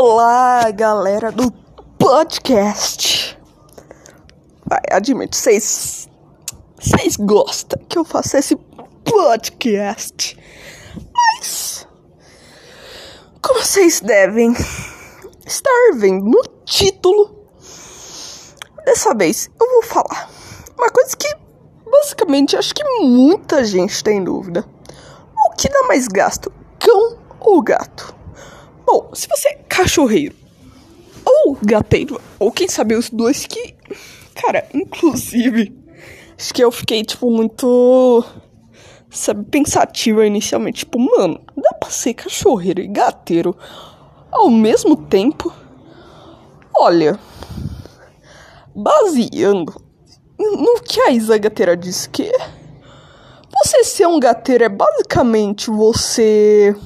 Olá, galera do podcast. Vai, admito, vocês. Vocês gostam que eu faça esse podcast. Mas. Como vocês devem estar vendo no título, dessa vez eu vou falar uma coisa que basicamente acho que muita gente tem dúvida. O que dá mais gasto, cão ou gato? Bom, se você cachorreiro ou gateiro, ou quem sabe os dois que. Cara, inclusive, acho que eu fiquei, tipo, muito. Sabe, pensativa inicialmente. Tipo, mano, dá pra ser cachorreiro e gateiro ao mesmo tempo? Olha, baseando no que a Isa Gateira disse que você ser um gateiro é basicamente você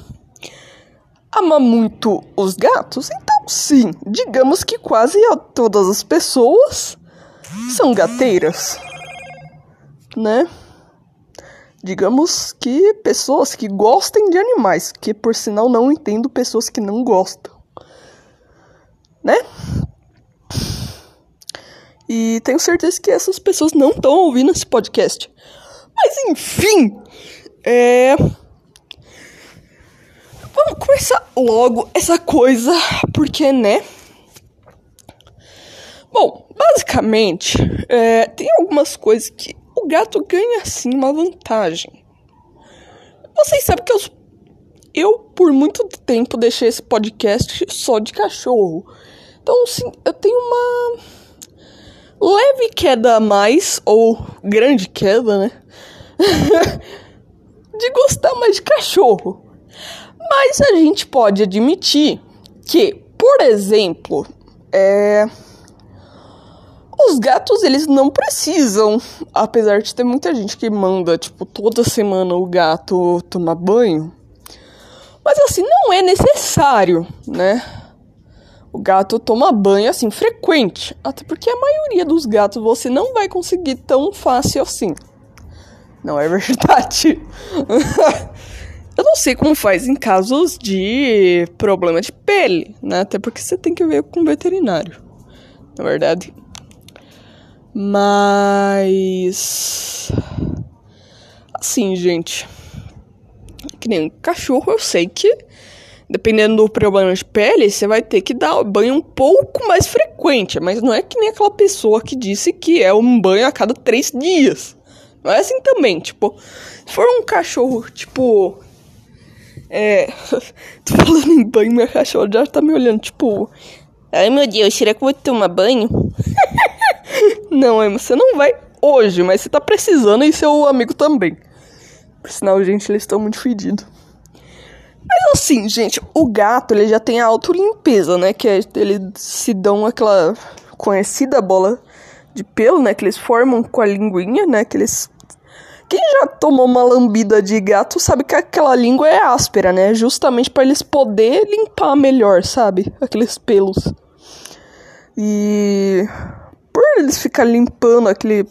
ama muito os gatos, então sim, digamos que quase todas as pessoas são gateiras, né? Digamos que pessoas que gostem de animais, que por sinal não entendo pessoas que não gostam, né? E tenho certeza que essas pessoas não estão ouvindo esse podcast. Mas enfim, é Vamos começar logo essa coisa, porque, né? Bom, basicamente, é, tem algumas coisas que o gato ganha assim uma vantagem. Vocês sabem que eu, eu por muito tempo deixei esse podcast só de cachorro. Então, sim, eu tenho uma leve queda a mais, ou grande queda, né? de gostar mais de cachorro. Mas a gente pode admitir que, por exemplo, é... os gatos eles não precisam, apesar de ter muita gente que manda tipo toda semana o gato tomar banho, mas assim não é necessário, né? O gato toma banho assim frequente, até porque a maioria dos gatos você não vai conseguir tão fácil assim. Não é verdade? Eu não sei como faz em casos de problema de pele, né? Até porque você tem que ver com o veterinário, na verdade. Mas. Assim, gente. Que nem um cachorro, eu sei que. Dependendo do problema de pele, você vai ter que dar banho um pouco mais frequente. Mas não é que nem aquela pessoa que disse que é um banho a cada três dias. Não é assim também, tipo. Se for um cachorro, tipo é. Tô falando em banho, minha cachorra já tá me olhando, tipo. Ai meu Deus, será que eu vou tomar banho? não, Emma, você não vai hoje, mas você tá precisando e seu amigo também. Por sinal, gente, eles estão muito fedidos. Mas assim, gente, o gato ele já tem a autolimpeza, né? Que é, eles se dão aquela conhecida bola de pelo, né? Que eles formam com a linguinha, né? Que eles quem já tomou uma lambida de gato sabe que aquela língua é áspera, né? Justamente para eles poder limpar melhor, sabe? Aqueles pelos. E por eles ficar limpando aquele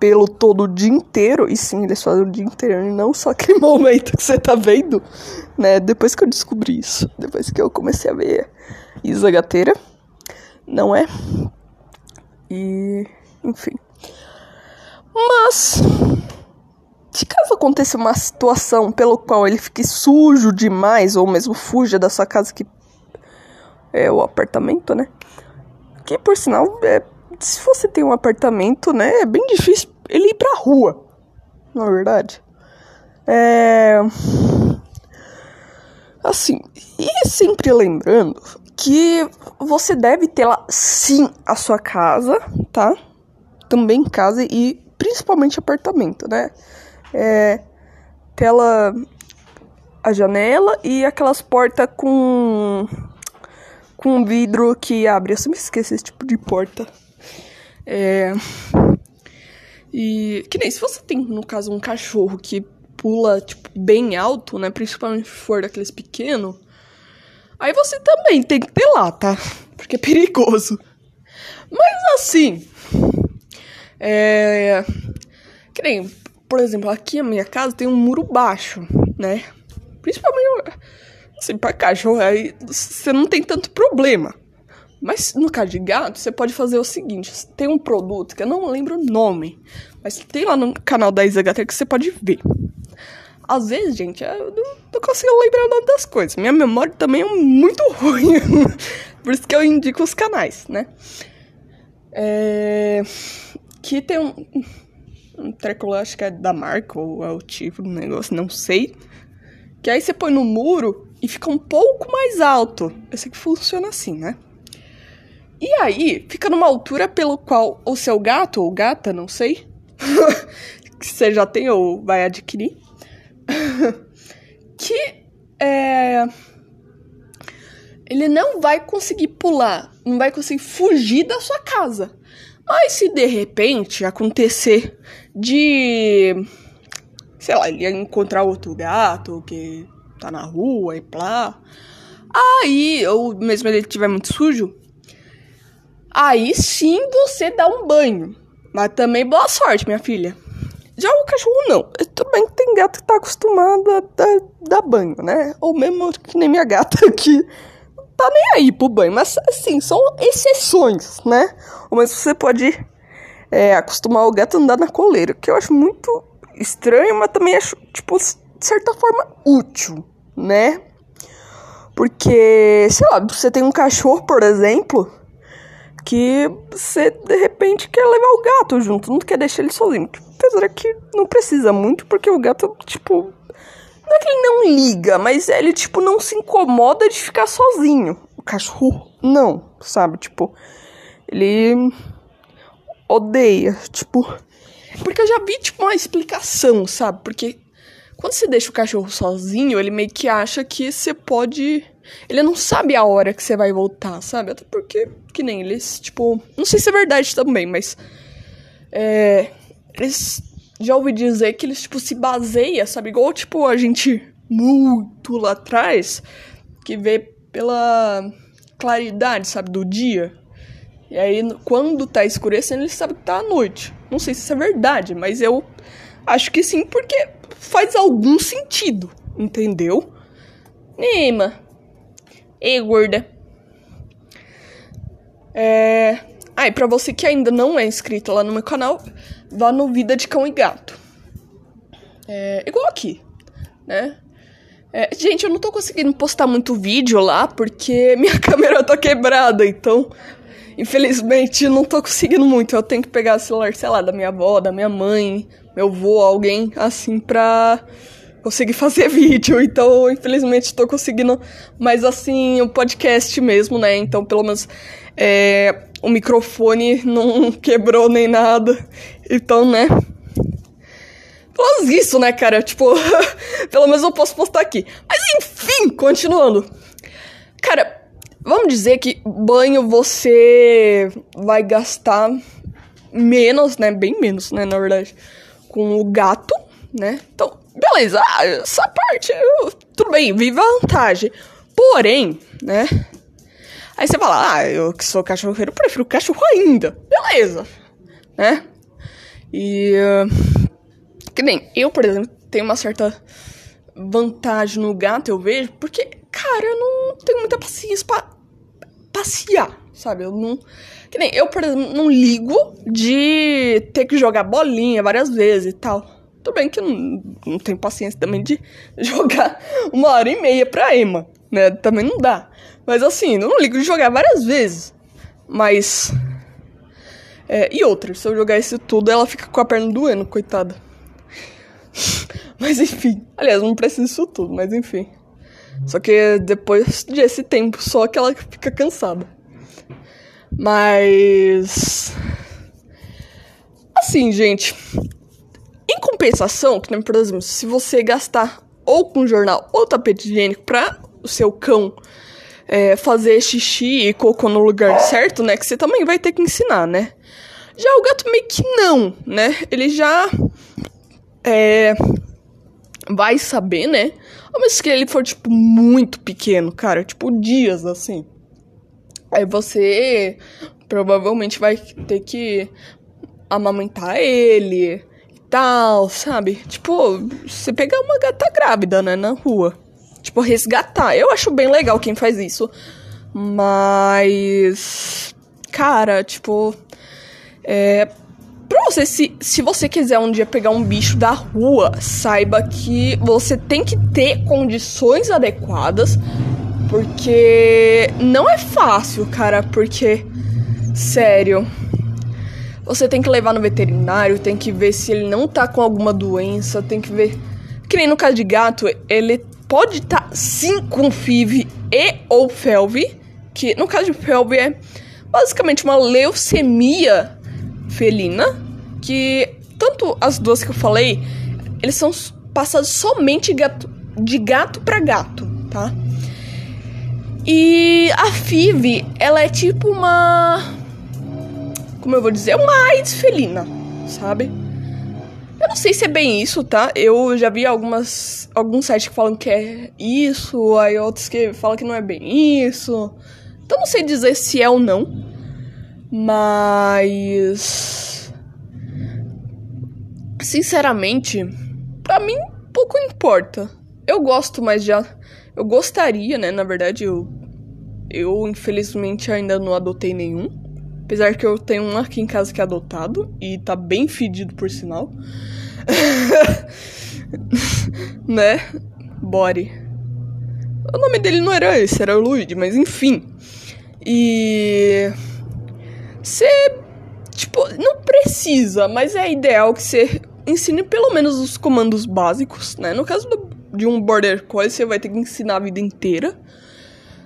pelo todo o dia inteiro, e sim, eles fazem o dia inteiro, não só aquele momento que você tá vendo, né? Depois que eu descobri isso, depois que eu comecei a ver Isa Gateira, não é? E, enfim. Mas se caso aconteça uma situação pelo qual ele fique sujo demais, ou mesmo fuja da sua casa, que é o apartamento, né? Que por sinal, é, se você tem um apartamento, né, é bem difícil ele ir pra rua, na é verdade. É. Assim, e sempre lembrando que você deve ter lá sim a sua casa, tá? Também casa e principalmente apartamento, né? É, tela a janela e aquelas portas com com vidro que abre. Eu sempre esqueço esse tipo de porta. É, e que nem se você tem, no caso, um cachorro que pula tipo, bem alto, né? Principalmente se for daqueles pequenos. Aí você também tem que ter lá, tá? Porque é perigoso. Mas assim. É. Que nem por exemplo, aqui a minha casa tem um muro baixo, né? Principalmente Assim, pra cachorro, aí você não tem tanto problema. Mas no caso de gato, você pode fazer o seguinte: tem um produto que eu não lembro o nome, mas tem lá no canal da Isa Gata que você pode ver. Às vezes, gente, eu não, não consigo lembrar o nome das coisas. Minha memória também é muito ruim. Por isso que eu indico os canais, né? É... Que tem um, um treco acho que é da marca ou é o tipo do negócio, não sei. Que aí você põe no muro e fica um pouco mais alto. Eu sei que funciona assim, né? E aí, fica numa altura pelo qual o seu gato ou gata, não sei, que você já tem ou vai adquirir, que é, ele não vai conseguir pular, não vai conseguir fugir da sua casa. Mas se de repente acontecer de, sei lá, ele encontrar outro gato que tá na rua e plá, aí, ou mesmo ele estiver muito sujo, Aí sim você dá um banho. Mas também boa sorte, minha filha. Já o cachorro não. Tudo bem que tem gato que tá acostumado a dar, dar banho, né? Ou mesmo que nem minha gata aqui. Tá nem aí pro banho. Mas assim, são exceções, né? Mas você pode é, acostumar o gato a andar na coleira. Que eu acho muito estranho, mas também acho, tipo, de certa forma útil, né? Porque, sei lá, você tem um cachorro, por exemplo que você de repente quer levar o gato junto, não quer deixar ele sozinho. Apesar que não precisa muito, porque o gato, tipo. Não é que ele não liga, mas ele, tipo, não se incomoda de ficar sozinho. O cachorro, não, sabe? Tipo, ele odeia, tipo. Porque eu já vi, tipo, uma explicação, sabe? Porque quando você deixa o cachorro sozinho, ele meio que acha que você pode ele não sabe a hora que você vai voltar, sabe? Até porque, que nem eles, tipo. Não sei se é verdade também, mas. É. Eles. Já ouvi dizer que eles, tipo, se baseia, sabe? Igual, tipo, a gente muito lá atrás, que vê pela claridade, sabe? Do dia. E aí, quando tá escurecendo, ele sabe que tá à noite. Não sei se isso é verdade, mas eu acho que sim, porque faz algum sentido, entendeu? Nima, Ei, gorda. É... Ah, pra você que ainda não é inscrito lá no meu canal, vá no Vida de Cão e Gato. É... Igual aqui, né? É... Gente, eu não tô conseguindo postar muito vídeo lá porque minha câmera tá quebrada, então... Infelizmente, não tô conseguindo muito. Eu tenho que pegar o celular, sei lá, da minha avó, da minha mãe, meu avô, alguém assim pra conseguir fazer vídeo, então infelizmente estou conseguindo mais assim o podcast mesmo, né? Então pelo menos é, o microfone não quebrou nem nada, então né? Pelo isso, né, cara? Tipo, pelo menos eu posso postar aqui. Mas enfim, continuando. Cara, vamos dizer que banho você vai gastar menos, né? Bem menos, né, na verdade, com o gato, né? Então, beleza, ah, essa parte, tudo bem, viva a vantagem. Porém, né? Aí você fala, ah, eu que sou cachorreiro, prefiro cachorro ainda. Beleza, né? E. Uh, que nem eu, por exemplo, tenho uma certa vantagem no gato, eu vejo, porque, cara, eu não tenho muita paciência pra passear, sabe? Eu não. Que nem eu, por exemplo, não ligo de ter que jogar bolinha várias vezes e tal. Tudo bem que eu não, não tenho paciência também de jogar uma hora e meia pra Emma, né? Também não dá. Mas assim, eu não ligo de jogar várias vezes. Mas. É, e outra, se eu jogar isso tudo, ela fica com a perna doendo, coitada. mas enfim. Aliás, não preciso disso tudo, mas enfim. Só que depois desse tempo, só que ela fica cansada. Mas. Assim, gente. Em compensação, que nem, por exemplo, se você gastar ou com jornal ou tapete higiênico para o seu cão é, fazer xixi e cocô no lugar certo, né? Que você também vai ter que ensinar, né? Já o gato meio que não, né? Ele já é, vai saber, né? Mas que ele for, tipo, muito pequeno, cara. Tipo, dias, assim. Aí você provavelmente vai ter que amamentar ele, tal, sabe? Tipo, você pegar uma gata grávida, né, na rua. tipo, resgatar. Eu acho bem legal quem faz isso. Mas. Cara, tipo. É. Pra você, se, se você quiser um dia pegar um bicho da rua, saiba que você tem que ter condições adequadas. Porque não é fácil, cara. Porque. Sério. Você tem que levar no veterinário, tem que ver se ele não tá com alguma doença, tem que ver. Que nem no caso de gato, ele pode estar tá, sim com FIV e ou FeLV, que no caso de FeLV é basicamente uma leucemia felina, que tanto as duas que eu falei, eles são passados somente gato, de gato para gato, tá? E a FIV, ela é tipo uma como eu vou dizer, uma AIDS felina, sabe? Eu não sei se é bem isso, tá? Eu já vi algumas alguns sites que falam que é isso, aí outros que falam que não é bem isso. Então não sei dizer se é ou não. Mas sinceramente, para mim pouco importa. Eu gosto, mas já eu gostaria, né, na verdade, eu eu infelizmente ainda não adotei nenhum. Apesar que eu tenho um aqui em casa que é adotado e tá bem fedido por sinal. né? Body. O nome dele não era esse, era o Luigi, mas enfim. E. Você. Tipo, não precisa, mas é ideal que você ensine pelo menos os comandos básicos, né? No caso do, de um Border Collie, você vai ter que ensinar a vida inteira.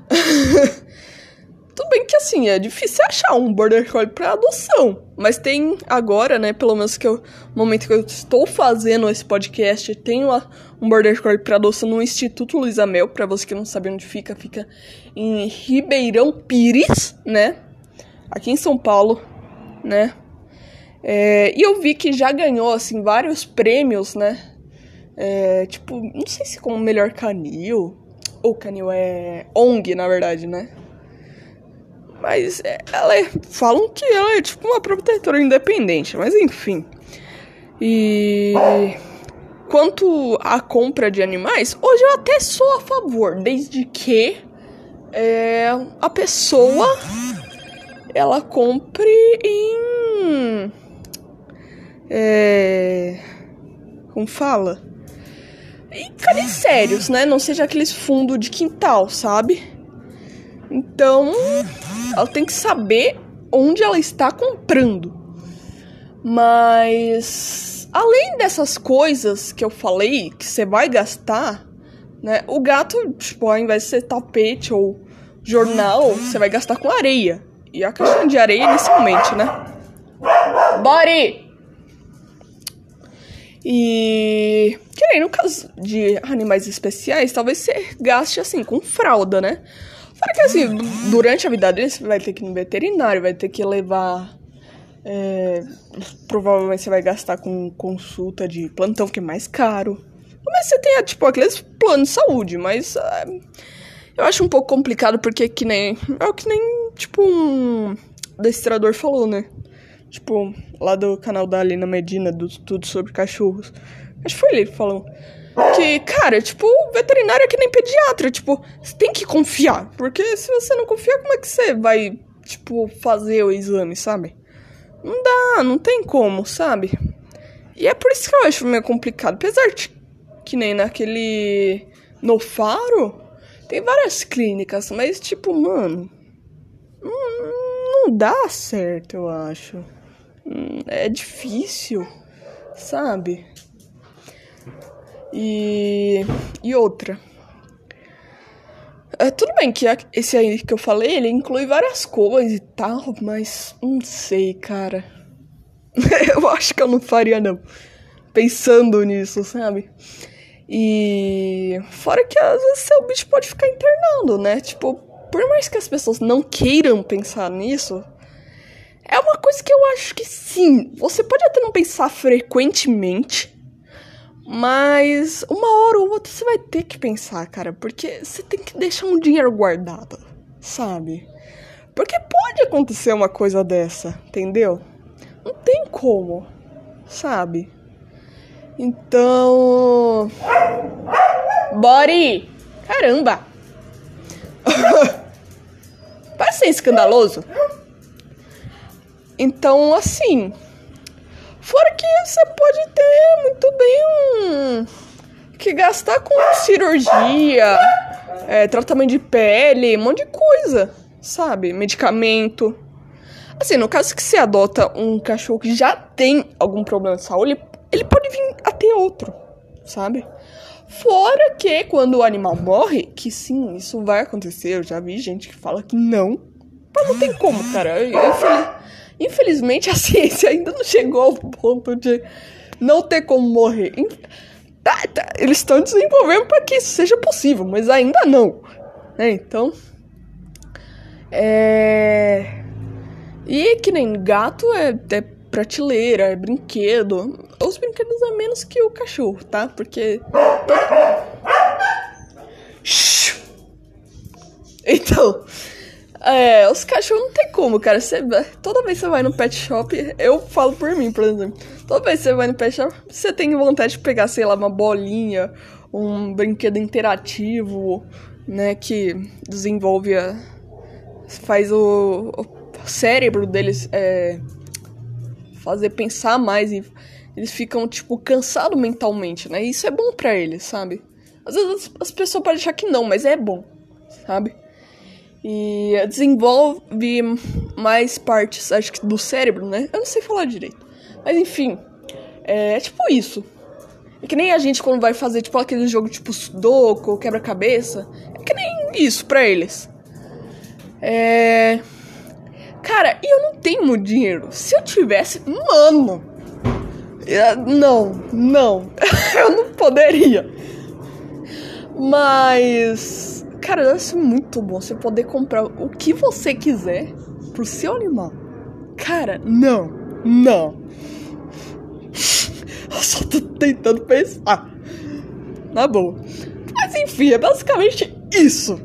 Tudo bem que assim, é difícil achar um Border Collie para adoção. Mas tem agora, né? Pelo menos que eu, no momento que eu estou fazendo esse podcast, tem um Border Collie para adoção no Instituto Luiza Mel. Pra você que não sabe onde fica, fica em Ribeirão Pires, né? Aqui em São Paulo, né? É, e eu vi que já ganhou, assim, vários prêmios, né? É, tipo, não sei se como melhor canil. Ou canil é ONG, na verdade, né? Mas é, ela é, falam que ela é tipo uma protetora independente, mas enfim. E quanto à compra de animais, hoje eu até sou a favor, desde que é, a pessoa ela compre em é, como fala? Em canis sérios, né? Não seja aqueles fundo de quintal, sabe? Então, ela tem que saber onde ela está comprando. Mas além dessas coisas que eu falei que você vai gastar, né? O gato, tipo, ao invés de ser tapete ou jornal, você vai gastar com areia. E a caixinha de areia inicialmente, né? Body! E que nem no caso de animais especiais, talvez você gaste assim com fralda, né? Fora que assim, durante a vida dele, você vai ter que ir no veterinário, vai ter que levar. É, provavelmente você vai gastar com consulta de plantão, que é mais caro. Mas você tem, tipo, aqueles planos de saúde, mas. É, eu acho um pouco complicado porque que nem. É o que nem, tipo, um destrador falou, né? Tipo, lá do canal da Alina Medina, do Tudo Sobre Cachorros. Acho que foi ele que falou. Que, cara, tipo, veterinário é que nem pediatra. Tipo, você tem que confiar. Porque se você não confiar, como é que você vai, tipo, fazer o exame, sabe? Não dá, não tem como, sabe? E é por isso que eu acho meio complicado. Apesar de que nem naquele. No Faro, tem várias clínicas, mas, tipo, mano. Não, dá certo, eu acho. Hum, é difícil, sabe? E, e outra. É, tudo bem que esse aí que eu falei, ele inclui várias coisas e tal, mas não sei, cara. eu acho que eu não faria, não. Pensando nisso, sabe? E fora que às vezes seu bicho pode ficar internando, né? Tipo, por mais que as pessoas não queiram pensar nisso, é uma coisa que eu acho que sim. Você pode até não pensar frequentemente, mas uma hora ou outra você vai ter que pensar, cara, porque você tem que deixar um dinheiro guardado, sabe? Porque pode acontecer uma coisa dessa, entendeu? Não tem como, sabe? Então. Body! Caramba! Parece ser escandaloso. Então, assim. Fora que você pode ter muito bem um. Que gastar com cirurgia, é, tratamento de pele, um monte de coisa, sabe? Medicamento. Assim, no caso que você adota um cachorro que já tem algum problema de saúde, ele pode vir a ter outro, sabe? Fora que quando o animal morre, que sim, isso vai acontecer, eu já vi gente que fala que não. Mas não tem como, cara. Infeliz... Infelizmente a ciência ainda não chegou ao ponto de não ter como morrer. Tá, tá, eles estão desenvolvendo para que isso seja possível, mas ainda não. É, então. É. E que nem gato é, é prateleira, é brinquedo. Os brinquedos é menos que o cachorro, tá? Porque. Então. É, os cachorros não tem como, cara. Toda vez que você vai no pet shop, eu falo por mim, por exemplo. Toda vez que você vai no pet shop, você tem vontade de pegar, sei lá, uma bolinha, um brinquedo interativo, né? Que desenvolve a. faz o, o cérebro deles é, fazer pensar mais e eles ficam, tipo, cansados mentalmente, né? E isso é bom para eles, sabe? Às vezes as pessoas podem achar que não, mas é bom, sabe? E desenvolve mais partes, acho que do cérebro, né? Eu não sei falar direito. Mas enfim, é tipo isso. É que nem a gente quando vai fazer, tipo, aquele jogo tipo Sudoku, quebra-cabeça. É que nem isso pra eles. É. Cara, e eu não tenho muito dinheiro. Se eu tivesse, mano. Não, não. eu não poderia. Mas. Cara, deve ser muito bom você poder comprar o que você quiser pro seu animal. Cara, não, não. Eu só tô tentando pensar. Na boa. Mas enfim, é basicamente isso.